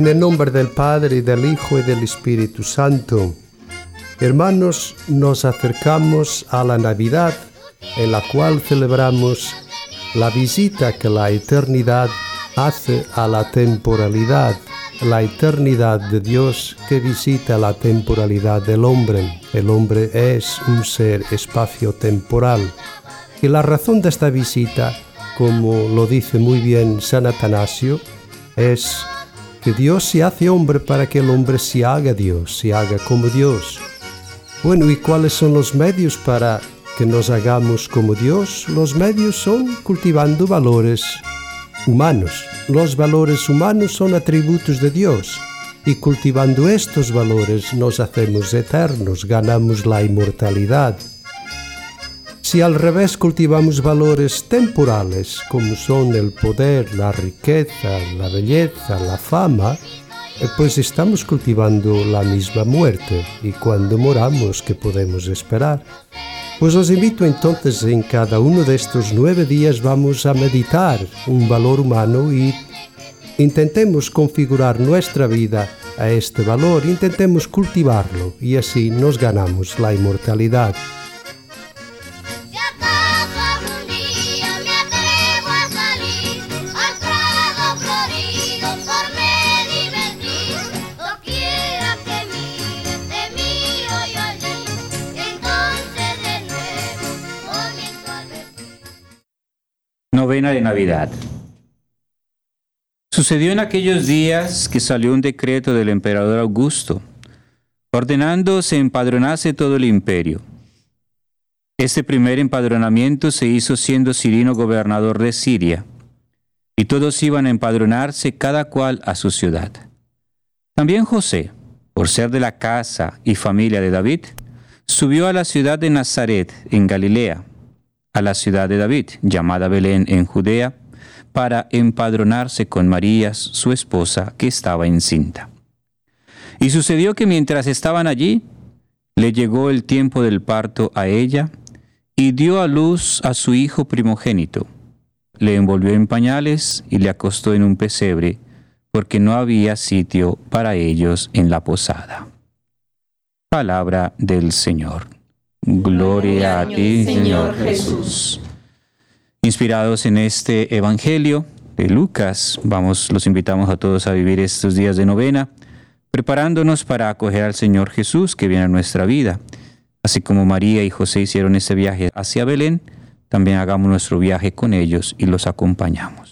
En el nombre del Padre, y del Hijo y del Espíritu Santo. Hermanos, nos acercamos a la Navidad, en la cual celebramos la visita que la eternidad hace a la temporalidad, la eternidad de Dios que visita la temporalidad del hombre. El hombre es un ser espacio-temporal. Y la razón de esta visita, como lo dice muy bien San Atanasio, es que Dios se hace hombre para que el hombre se haga Dios, se haga como Dios. Bueno, ¿y cuáles son los medios para que nos hagamos como Dios? Los medios son cultivando valores humanos. Los valores humanos son atributos de Dios y cultivando estos valores nos hacemos eternos, ganamos la inmortalidad. Si al revés cultivamos valores temporales, como son el poder, la riqueza, la belleza, la fama, eh, pues estamos cultivando la misma muerte y cuando moramos, ¿qué podemos esperar? Pues os invito entonces en cada uno de estos nueve días vamos a meditar un valor humano y intentemos configurar nuestra vida a este valor, intentemos cultivarlo y así nos ganamos la inmortalidad. Novena de Navidad. Sucedió en aquellos días que salió un decreto del emperador Augusto, ordenando se empadronase todo el imperio. Este primer empadronamiento se hizo siendo Cirino gobernador de Siria, y todos iban a empadronarse cada cual a su ciudad. También José, por ser de la casa y familia de David, subió a la ciudad de Nazaret, en Galilea, a la ciudad de David, llamada Belén en Judea, para empadronarse con María, su esposa, que estaba encinta. Y sucedió que mientras estaban allí, le llegó el tiempo del parto a ella, y dio a luz a su hijo primogénito. Le envolvió en pañales y le acostó en un pesebre, porque no había sitio para ellos en la posada. Palabra del Señor. Gloria a ti, Señor Jesús. Inspirados en este Evangelio de Lucas, vamos, los invitamos a todos a vivir estos días de novena, preparándonos para acoger al Señor Jesús que viene a nuestra vida. Así como María y José hicieron ese viaje hacia Belén, también hagamos nuestro viaje con ellos y los acompañamos.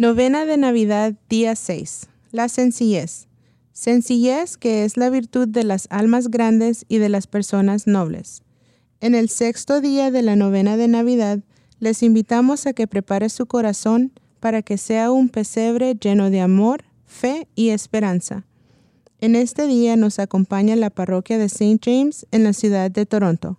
Novena de Navidad, día 6. La sencillez. Sencillez que es la virtud de las almas grandes y de las personas nobles. En el sexto día de la novena de Navidad, les invitamos a que prepare su corazón para que sea un pesebre lleno de amor, fe y esperanza. En este día nos acompaña la parroquia de St. James en la ciudad de Toronto.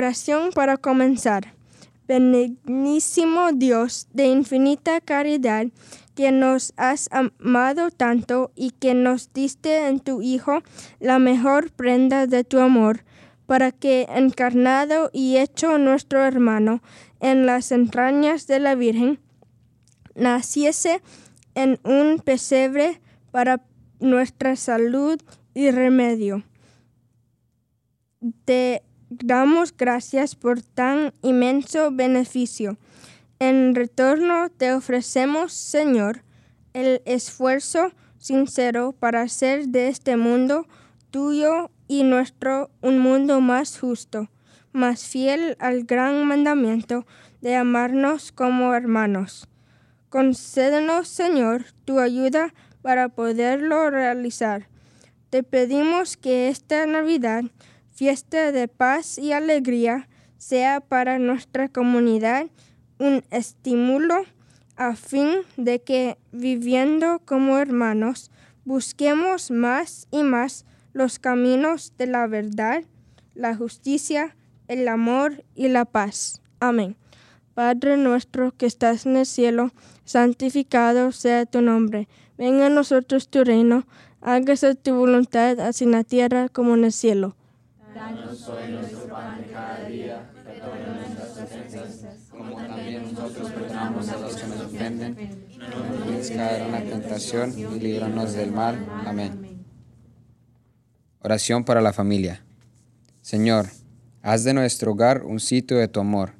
Oración para comenzar. Benignísimo Dios de infinita caridad, que nos has amado tanto y que nos diste en tu Hijo la mejor prenda de tu amor, para que, encarnado y hecho nuestro hermano en las entrañas de la Virgen, naciese en un pesebre para nuestra salud y remedio. Damos gracias por tan inmenso beneficio. En retorno te ofrecemos, Señor, el esfuerzo sincero para hacer de este mundo tuyo y nuestro un mundo más justo, más fiel al gran mandamiento de amarnos como hermanos. Concédenos, Señor, tu ayuda para poderlo realizar. Te pedimos que esta Navidad fiesta de paz y alegría sea para nuestra comunidad un estímulo a fin de que viviendo como hermanos busquemos más y más los caminos de la verdad, la justicia, el amor y la paz. Amén. Padre nuestro que estás en el cielo, santificado sea tu nombre. Venga a nosotros tu reino, hágase tu voluntad así en la tierra como en el cielo. Danos hoy nuestro pan de cada día, perdona nuestras ofensas, como también nosotros perdonamos a los que nos ofenden. No nos caer en la tentación y líbranos del mal. Amén. Oración para la familia. Señor, haz de nuestro hogar un sitio de tu amor,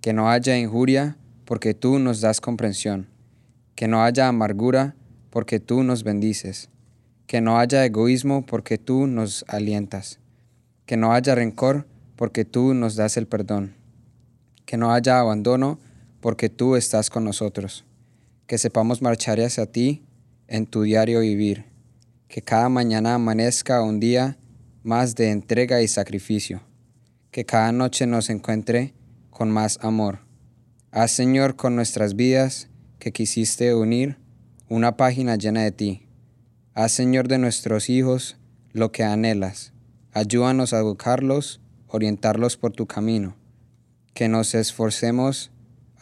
que no haya injuria, porque tú nos das comprensión, que no haya amargura, porque tú nos bendices, que no haya egoísmo, porque tú nos alientas que no haya rencor, porque tú nos das el perdón, que no haya abandono, porque tú estás con nosotros, que sepamos marchar hacia ti en tu diario vivir, que cada mañana amanezca un día más de entrega y sacrificio, que cada noche nos encuentre con más amor. Haz, Señor, con nuestras vidas que quisiste unir una página llena de ti. Haz, Señor, de nuestros hijos lo que anhelas Ayúdanos a educarlos, orientarlos por tu camino, que nos esforcemos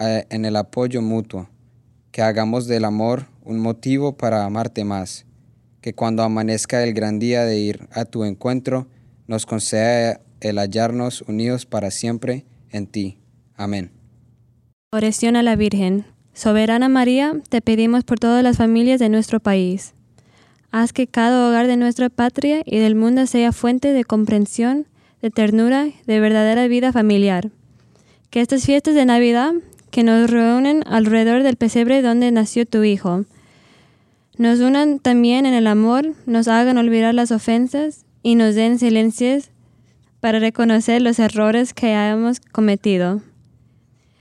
eh, en el apoyo mutuo, que hagamos del amor un motivo para amarte más, que cuando amanezca el gran día de ir a tu encuentro, nos conceda el hallarnos unidos para siempre en ti. Amén. Oración a la Virgen. Soberana María, te pedimos por todas las familias de nuestro país Haz que cada hogar de nuestra patria y del mundo sea fuente de comprensión, de ternura, de verdadera vida familiar. Que estas fiestas de Navidad, que nos reúnen alrededor del pesebre donde nació tu Hijo, nos unan también en el amor, nos hagan olvidar las ofensas y nos den silencios para reconocer los errores que hayamos cometido.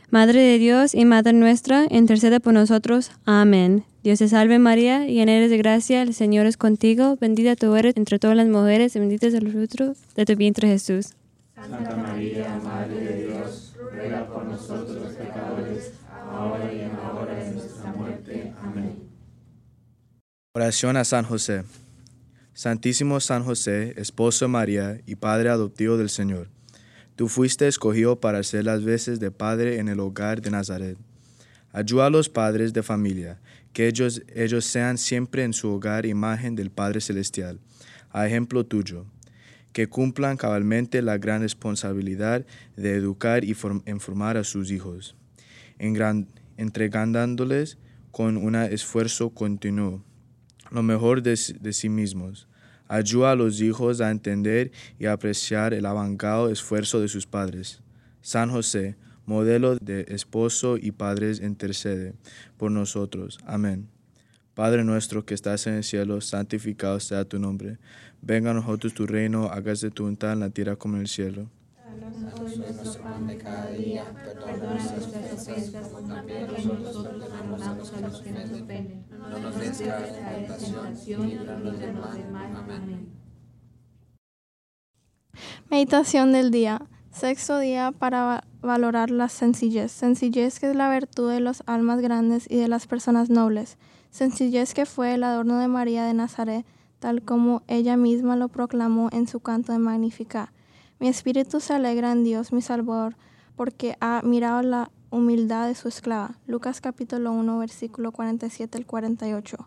Madre de Dios y Madre nuestra, intercede por nosotros. Amén. Dios te salve María, llena eres de gracia, el Señor es contigo, bendita tú eres entre todas las mujeres y bendito es el fruto de tu vientre Jesús. Santa María, Madre de Dios, ruega por nosotros los pecadores, ahora y en la hora de nuestra muerte. Amén. Oración a San José. Santísimo San José, esposo de María y padre adoptivo del Señor, tú fuiste escogido para hacer las veces de padre en el hogar de Nazaret. Ayuda a los padres de familia que ellos, ellos sean siempre en su hogar imagen del Padre Celestial, a ejemplo tuyo, que cumplan cabalmente la gran responsabilidad de educar y informar a sus hijos, entregándoles con un esfuerzo continuo lo mejor de, sí mismos. Ayuda a los hijos a entender y apreciar el avangado esfuerzo de sus padres. San José, modelo de esposo y padres, intercede por nosotros. Amén. Padre nuestro que estás en el cielo, santificado sea tu nombre. Venga a nosotros tu reino, hágase tu voluntad en la tierra como en el cielo. Amén. Meditación del día. Sexto día para valorar la sencillez. Sencillez que es la virtud de los almas grandes y de las personas nobles. Sencillez que fue el adorno de María de Nazaret, tal como ella misma lo proclamó en su canto de Magnificat. Mi espíritu se alegra en Dios, mi Salvador, porque ha mirado la humildad de su esclava. Lucas capítulo 1, versículo 47 al 48.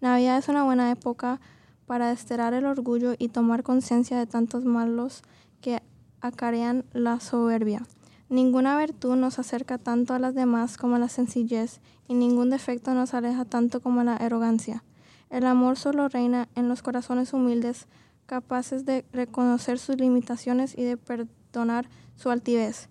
Navidad es una buena época para desterrar el orgullo y tomar conciencia de tantos malos que acarean la soberbia. Ninguna virtud nos acerca tanto a las demás como la sencillez, y ningún defecto nos aleja tanto como la arrogancia. El amor solo reina en los corazones humildes, capaces de reconocer sus limitaciones y de perdonar su altivez.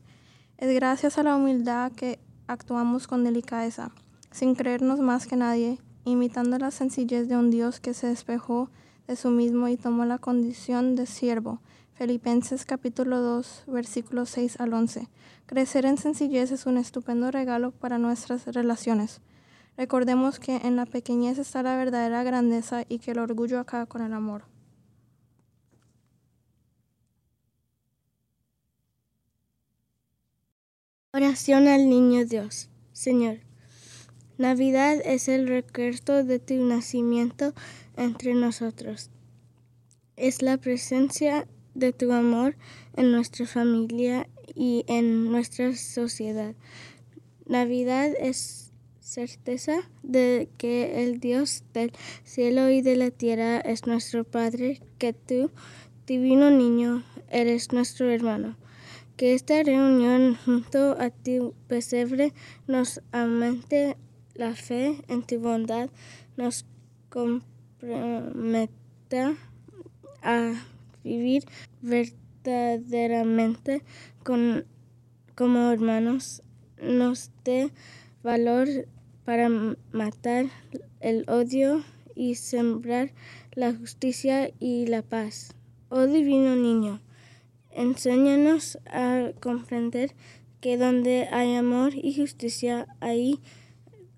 Es gracias a la humildad que actuamos con delicadeza, sin creernos más que nadie, imitando la sencillez de un Dios que se despejó de su mismo y tomó la condición de siervo. Filipenses capítulo 2, versículos 6 al 11. Crecer en sencillez es un estupendo regalo para nuestras relaciones. Recordemos que en la pequeñez está la verdadera grandeza y que el orgullo acaba con el amor. Oración al Niño Dios. Señor, Navidad es el recuerdo de tu nacimiento entre nosotros. Es la presencia de tu amor en nuestra familia y en nuestra sociedad. Navidad es certeza de que el Dios del cielo y de la tierra es nuestro Padre, que tú, divino niño, eres nuestro hermano que esta reunión junto a tu pesebre nos aumente la fe en tu bondad, nos comprometa a vivir verdaderamente con, como hermanos, nos dé valor para matar el odio y sembrar la justicia y la paz. Oh divino niño, Enséñanos a comprender que donde hay amor y justicia, ahí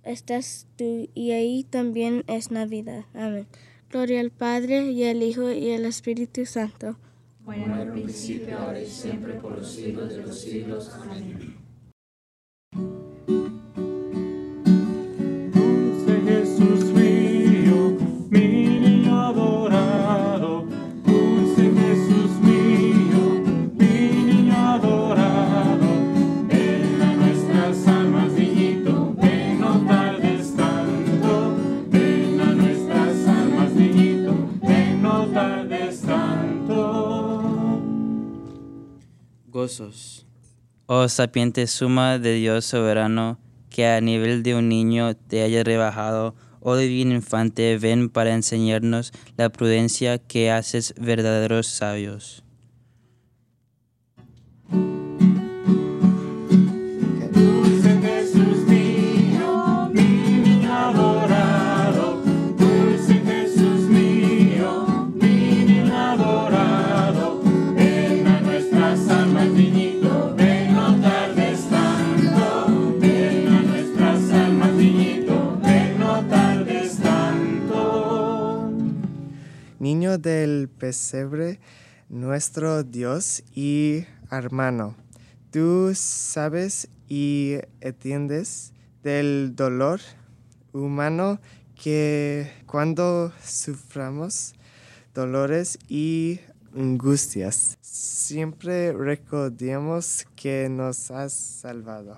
estás tú y ahí también es Navidad. Amén. Gloria al Padre y al Hijo y al Espíritu Santo. Bueno, al principio, ahora y siempre, por los siglos de los siglos. Amén. Dulce Jesús Oh sapiente suma de Dios soberano, que a nivel de un niño te haya rebajado, oh divino infante, ven para enseñarnos la prudencia que haces verdaderos sabios. Pesebre, nuestro Dios y hermano, tú sabes y entiendes del dolor humano que cuando suframos dolores y angustias, siempre recordemos que nos has salvado.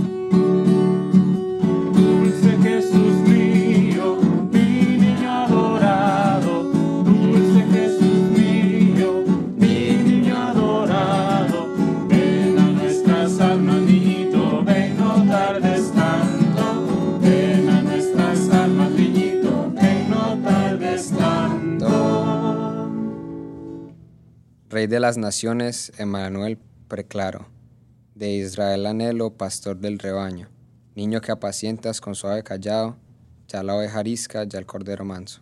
Las naciones, Emmanuel preclaro, de Israel anhelo, pastor del rebaño. Niño que apacientas con suave callado, ya la oveja arisca, ya el cordero manso.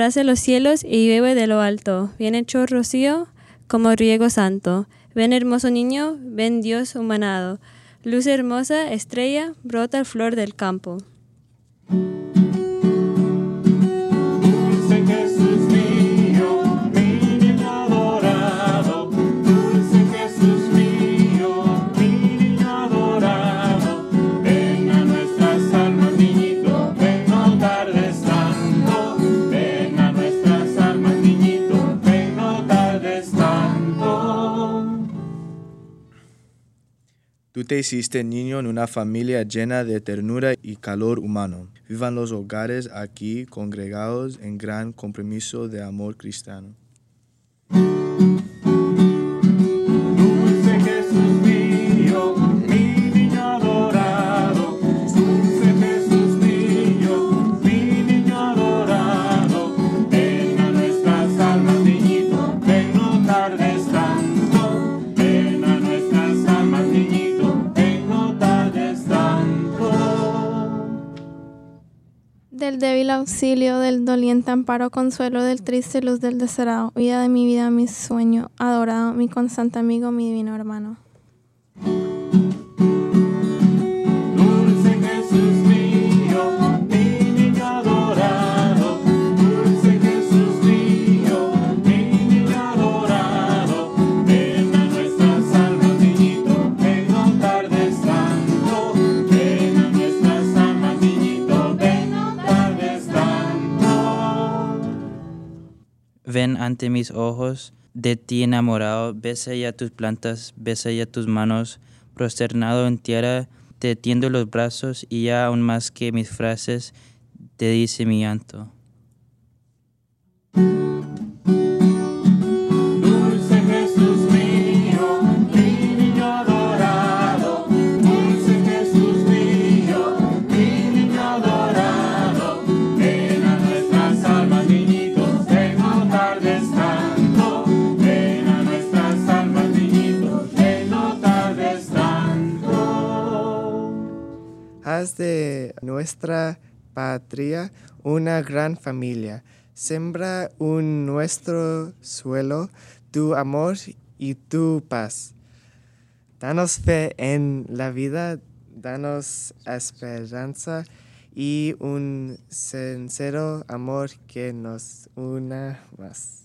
Abrace los cielos y bebe de lo alto. Bien hecho rocío como riego santo. Ven hermoso niño, ven Dios humanado. Luz hermosa, estrella, brota flor del campo. Tú te hiciste niño en una familia llena de ternura y calor humano. Vivan los hogares aquí congregados en gran compromiso de amor cristiano. Del débil auxilio, del doliente amparo, consuelo, del triste luz del deserado, vida de mi vida, mi sueño, adorado, mi constante amigo, mi divino hermano. Ven ante mis ojos, de ti enamorado, besa ya tus plantas, besa ya tus manos, prosternado en tierra, te tiendo los brazos y ya aún más que mis frases, te dice mi llanto. De nuestra patria una gran familia. Sembra en nuestro suelo tu amor y tu paz. Danos fe en la vida, danos esperanza y un sincero amor que nos una más.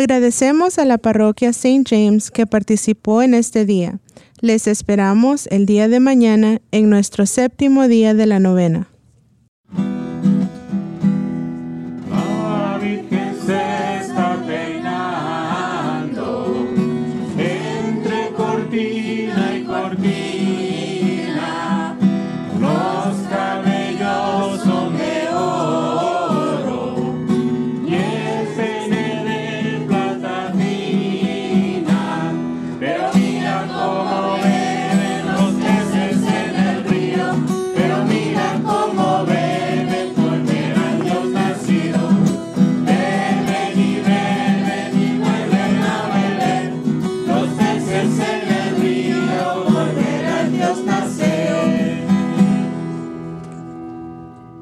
Agradecemos a la parroquia St. James que participó en este día. Les esperamos el día de mañana en nuestro séptimo día de la novena.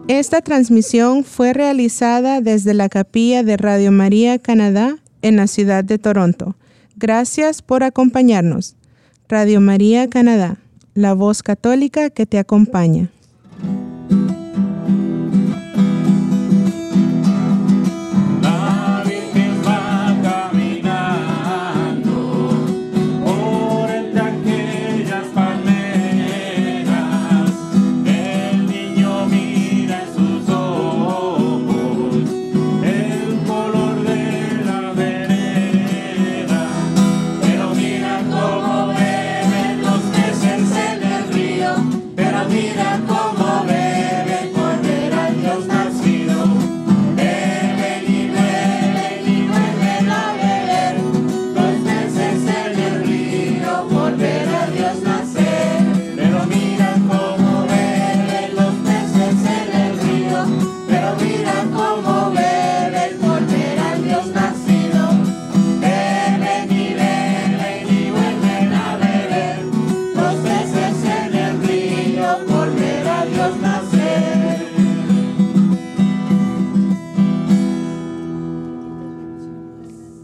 Esta transmisión fue realizada desde la capilla de Radio María Canadá en la ciudad de Toronto. Gracias por acompañarnos. Radio María Canadá, la voz católica que te acompaña.